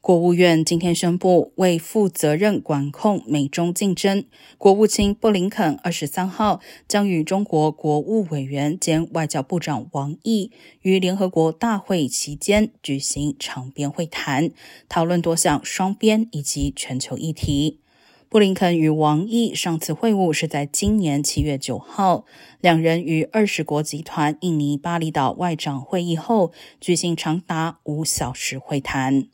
国务院今天宣布，为负责任管控美中竞争，国务卿布林肯二十三号将与中国国务委员兼外交部长王毅于联合国大会期间举行长边会谈，讨论多项双边以及全球议题。布林肯与王毅上次会晤是在今年七月九号，两人于二十国集团印尼巴厘岛外长会议后举行长达五小时会谈。